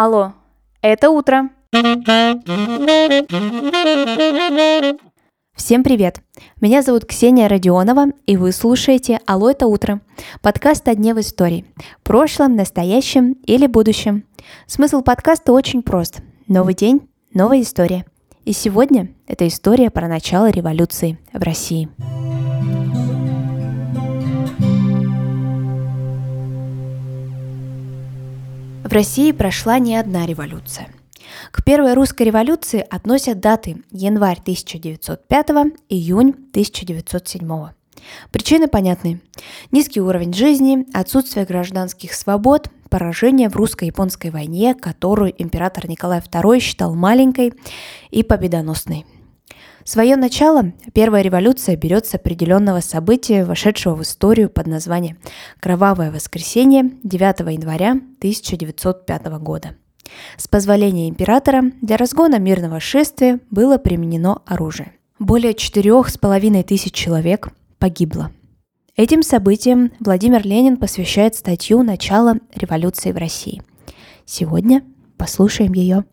Алло, это утро. Всем привет! Меня зовут Ксения Родионова, и вы слушаете «Алло, это утро» – подкаст о дне в истории – прошлом, настоящем или будущем. Смысл подкаста очень прост. Новый день, новая история. И сегодня это история про начало революции в России. России прошла не одна революция. К первой русской революции относят даты январь 1905, июнь 1907. Причины понятны. Низкий уровень жизни, отсутствие гражданских свобод, поражение в русско-японской войне, которую император Николай II считал маленькой и победоносной – Свое начало первая революция берет с определенного события, вошедшего в историю под названием «Кровавое воскресенье» 9 января 1905 года. С позволения императора для разгона мирного шествия было применено оружие. Более четырех с половиной тысяч человек погибло. Этим событиям Владимир Ленин посвящает статью «Начало революции в России». Сегодня послушаем ее.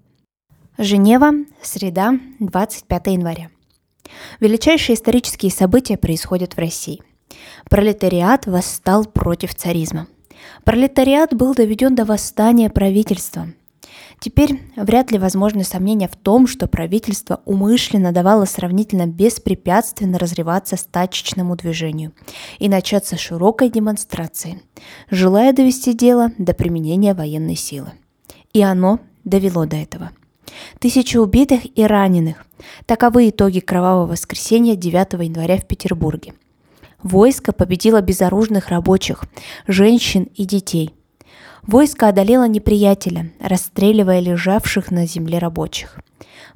Женева, среда, 25 января. Величайшие исторические события происходят в России. Пролетариат восстал против царизма. Пролетариат был доведен до восстания правительства. Теперь вряд ли возможны сомнения в том, что правительство умышленно давало сравнительно беспрепятственно разрываться стачечному движению и начаться широкой демонстрации, желая довести дело до применения военной силы. И оно довело до этого – Тысячи убитых и раненых. Таковы итоги кровавого воскресенья 9 января в Петербурге. Войско победило безоружных рабочих, женщин и детей. Войско одолело неприятеля, расстреливая лежавших на земле рабочих.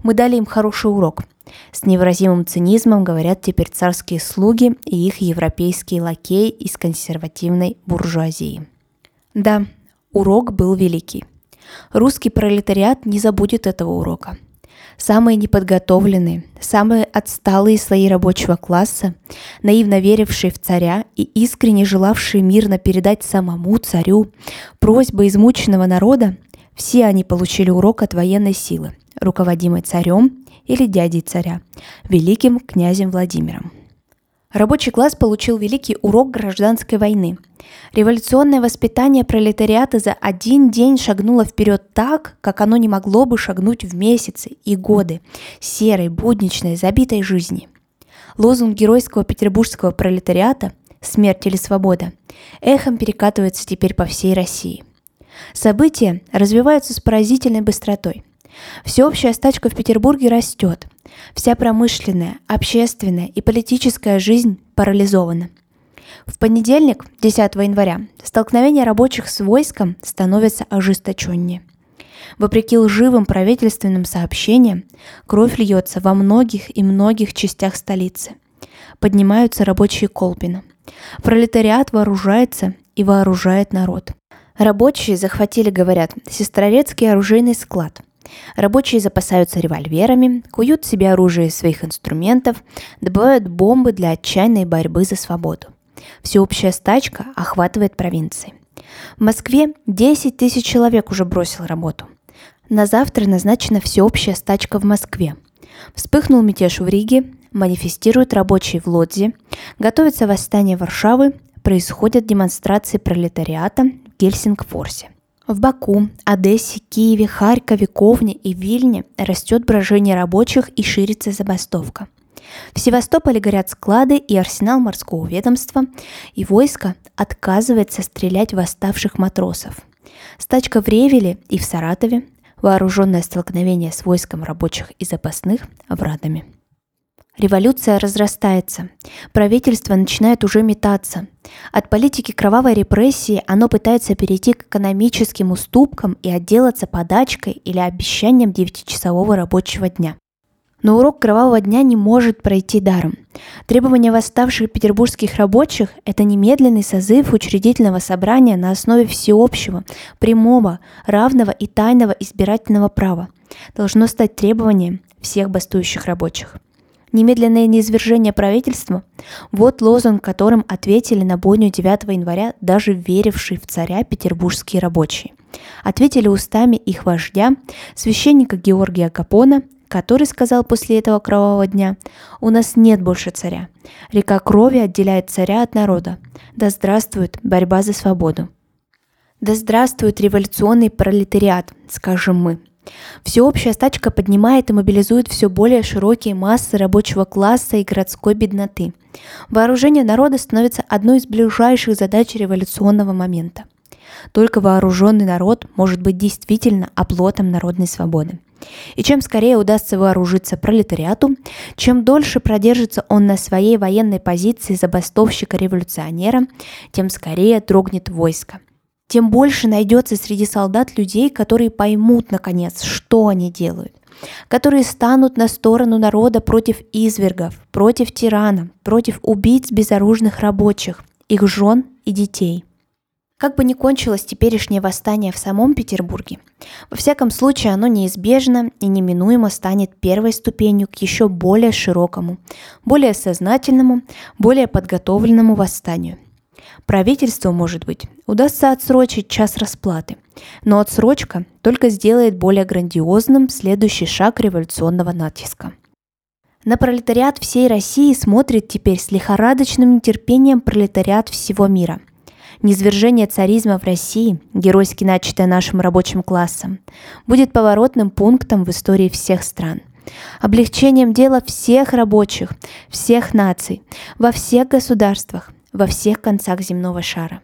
Мы дали им хороший урок. С невыразимым цинизмом говорят теперь царские слуги и их европейские лакеи из консервативной буржуазии. Да, урок был великий – Русский пролетариат не забудет этого урока. Самые неподготовленные, самые отсталые слои рабочего класса, наивно верившие в царя и искренне желавшие мирно передать самому царю просьбы измученного народа, все они получили урок от военной силы, руководимой царем или дядей царя, великим князем Владимиром. Рабочий класс получил великий урок гражданской войны. Революционное воспитание пролетариата за один день шагнуло вперед так, как оно не могло бы шагнуть в месяцы и годы серой, будничной, забитой жизни. Лозунг геройского петербургского пролетариата «Смерть или свобода» эхом перекатывается теперь по всей России. События развиваются с поразительной быстротой. Всеобщая стачка в Петербурге растет – Вся промышленная, общественная и политическая жизнь парализована. В понедельник, 10 января, столкновение рабочих с войском становится ожесточеннее. Вопреки лживым правительственным сообщениям, кровь льется во многих и многих частях столицы. Поднимаются рабочие Колпина. Пролетариат вооружается и вооружает народ. Рабочие захватили, говорят, Сестрорецкий оружейный склад – Рабочие запасаются револьверами, куют себе оружие из своих инструментов, добывают бомбы для отчаянной борьбы за свободу. Всеобщая стачка охватывает провинции. В Москве 10 тысяч человек уже бросил работу. На завтра назначена всеобщая стачка в Москве. Вспыхнул мятеж в Риге, манифестируют рабочие в Лодзе, готовится восстание Варшавы, происходят демонстрации пролетариата в Гельсингфорсе – в Баку, Одессе, Киеве, Харькове, Ковне и Вильне растет брожение рабочих и ширится забастовка. В Севастополе горят склады и арсенал морского ведомства, и войско отказывается стрелять в восставших матросов. Стачка в Ревеле и в Саратове, вооруженное столкновение с войском рабочих и запасных в Радами. Революция разрастается. Правительство начинает уже метаться. От политики кровавой репрессии оно пытается перейти к экономическим уступкам и отделаться подачкой или обещанием девятичасового рабочего дня. Но урок кровавого дня не может пройти даром. Требования восставших петербургских рабочих – это немедленный созыв учредительного собрания на основе всеобщего, прямого, равного и тайного избирательного права. Должно стать требованием всех бастующих рабочих – Немедленное неизвержение правительства – вот лозунг, которым ответили на бойню 9 января даже верившие в царя петербургские рабочие. ответили устами их вождя, священника Георгия Капона, который сказал после этого кровавого дня, «У нас нет больше царя. Река крови отделяет царя от народа. Да здравствует борьба за свободу». Да здравствует революционный пролетариат, скажем мы. Всеобщая стачка поднимает и мобилизует все более широкие массы рабочего класса и городской бедноты. Вооружение народа становится одной из ближайших задач революционного момента. Только вооруженный народ может быть действительно оплотом народной свободы. И чем скорее удастся вооружиться пролетариату, чем дольше продержится он на своей военной позиции забастовщика-революционера, тем скорее дрогнет войско. Тем больше найдется среди солдат людей, которые поймут, наконец, что они делают которые станут на сторону народа против извергов, против тирана, против убийц безоружных рабочих, их жен и детей. Как бы ни кончилось теперешнее восстание в самом Петербурге, во всяком случае оно неизбежно и неминуемо станет первой ступенью к еще более широкому, более сознательному, более подготовленному восстанию. Правительству, может быть, удастся отсрочить час расплаты, но отсрочка только сделает более грандиозным следующий шаг революционного натиска. На пролетариат всей России смотрит теперь с лихорадочным нетерпением пролетариат всего мира – Низвержение царизма в России, геройски начатое нашим рабочим классом, будет поворотным пунктом в истории всех стран. Облегчением дела всех рабочих, всех наций, во всех государствах, во всех концах земного шара.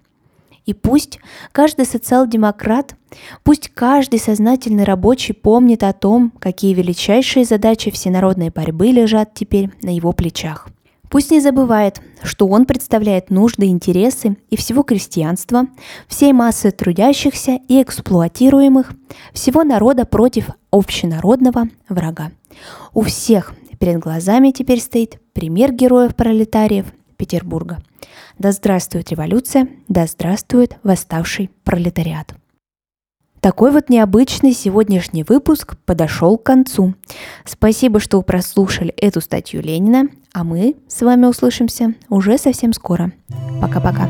И пусть каждый социал-демократ, пусть каждый сознательный рабочий помнит о том, какие величайшие задачи всенародной борьбы лежат теперь на его плечах. Пусть не забывает, что он представляет нужды интересы и всего крестьянства, всей массы трудящихся и эксплуатируемых, всего народа против общенародного врага. У всех перед глазами теперь стоит пример героев-пролетариев Петербурга. Да здравствует революция, да здравствует восставший пролетариат. Такой вот необычный сегодняшний выпуск подошел к концу. Спасибо, что прослушали эту статью Ленина, а мы с вами услышимся уже совсем скоро. Пока-пока.